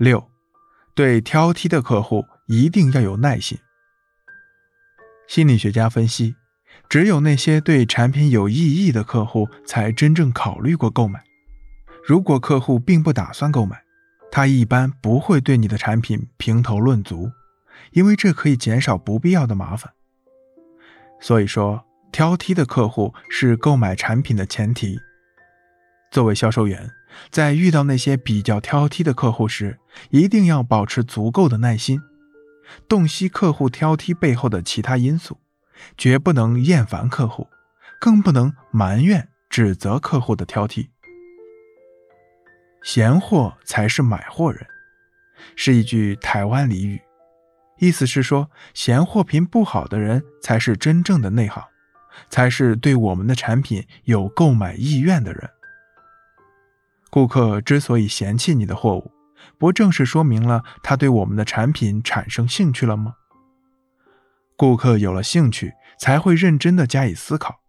六，对挑剔的客户一定要有耐心。心理学家分析，只有那些对产品有意义的客户才真正考虑过购买。如果客户并不打算购买，他一般不会对你的产品评头论足，因为这可以减少不必要的麻烦。所以说，挑剔的客户是购买产品的前提。作为销售员，在遇到那些比较挑剔的客户时，一定要保持足够的耐心。洞悉客户挑剔背后的其他因素，绝不能厌烦客户，更不能埋怨指责客户的挑剔。闲货才是买货人，是一句台湾俚语，意思是说，嫌货品不好的人才是真正的内行，才是对我们的产品有购买意愿的人。顾客之所以嫌弃你的货物，不正是说明了他对我们的产品产生兴趣了吗？顾客有了兴趣，才会认真的加以思考，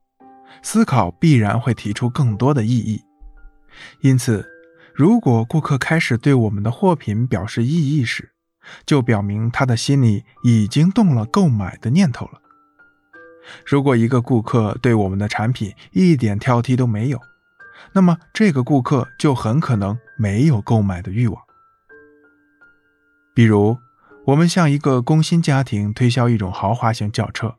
思考必然会提出更多的异议。因此，如果顾客开始对我们的货品表示异议时，就表明他的心里已经动了购买的念头了。如果一个顾客对我们的产品一点挑剔都没有，那么这个顾客就很可能没有购买的欲望。比如，我们向一个工薪家庭推销一种豪华型轿车，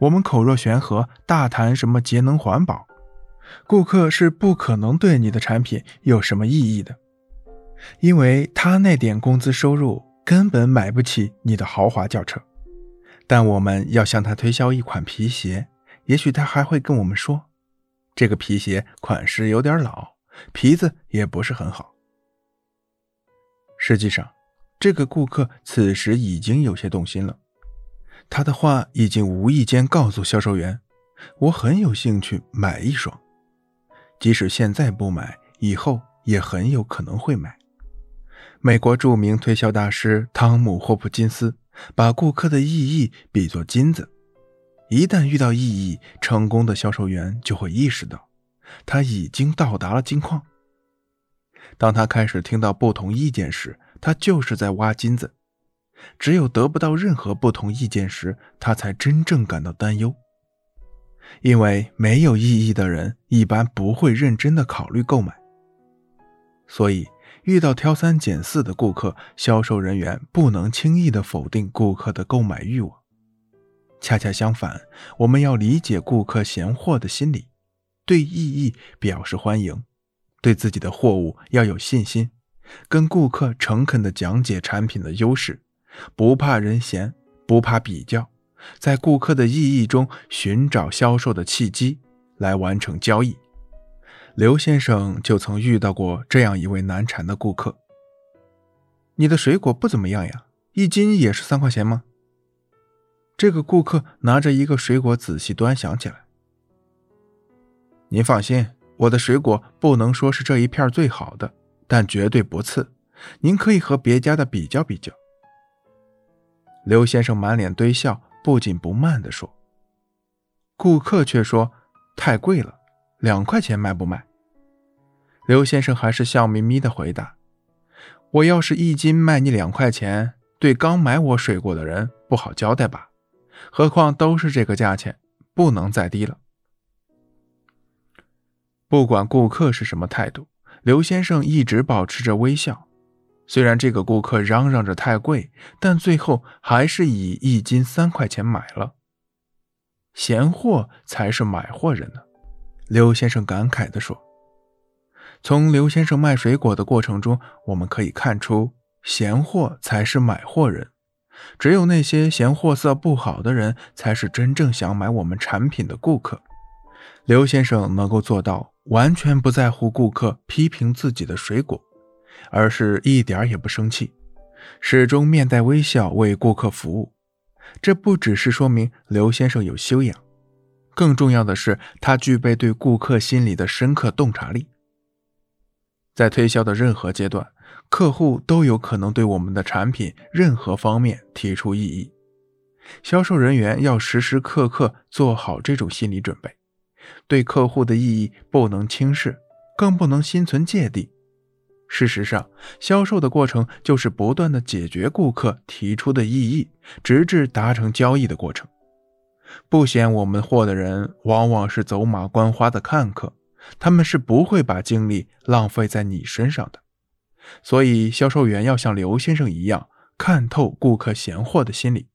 我们口若悬河，大谈什么节能环保，顾客是不可能对你的产品有什么异议的，因为他那点工资收入根本买不起你的豪华轿车。但我们要向他推销一款皮鞋，也许他还会跟我们说，这个皮鞋款式有点老，皮子也不是很好。实际上。这个顾客此时已经有些动心了，他的话已经无意间告诉销售员：“我很有兴趣买一双，即使现在不买，以后也很有可能会买。”美国著名推销大师汤姆·霍普金斯把顾客的意义比作金子，一旦遇到异议，成功的销售员就会意识到他已经到达了金矿。当他开始听到不同意见时，他就是在挖金子，只有得不到任何不同意见时，他才真正感到担忧。因为没有异议的人一般不会认真的考虑购买，所以遇到挑三拣四的顾客，销售人员不能轻易的否定顾客的购买欲望。恰恰相反，我们要理解顾客嫌货的心理，对异议表示欢迎，对自己的货物要有信心。跟顾客诚恳地讲解产品的优势，不怕人嫌，不怕比较，在顾客的异议中寻找销售的契机，来完成交易。刘先生就曾遇到过这样一位难缠的顾客：“你的水果不怎么样呀，一斤也是三块钱吗？”这个顾客拿着一个水果仔细端详起来。“您放心，我的水果不能说是这一片最好的。”但绝对不次，您可以和别家的比较比较。刘先生满脸堆笑，不紧不慢地说：“顾客却说太贵了，两块钱卖不卖？”刘先生还是笑眯眯地回答：“我要是一斤卖你两块钱，对刚买我水果的人不好交代吧？何况都是这个价钱，不能再低了。”不管顾客是什么态度。刘先生一直保持着微笑，虽然这个顾客嚷嚷着太贵，但最后还是以一斤三块钱买了。闲货才是买货人呢，刘先生感慨地说。从刘先生卖水果的过程中，我们可以看出，闲货才是买货人。只有那些嫌货色不好的人，才是真正想买我们产品的顾客。刘先生能够做到。完全不在乎顾客批评自己的水果，而是一点也不生气，始终面带微笑为顾客服务。这不只是说明刘先生有修养，更重要的是他具备对顾客心理的深刻洞察力。在推销的任何阶段，客户都有可能对我们的产品任何方面提出异议，销售人员要时时刻刻做好这种心理准备。对客户的异议不能轻视，更不能心存芥蒂。事实上，销售的过程就是不断的解决顾客提出的异议，直至达成交易的过程。不嫌我们货的人，往往是走马观花的看客，他们是不会把精力浪费在你身上的。所以，销售员要像刘先生一样，看透顾客闲货的心理。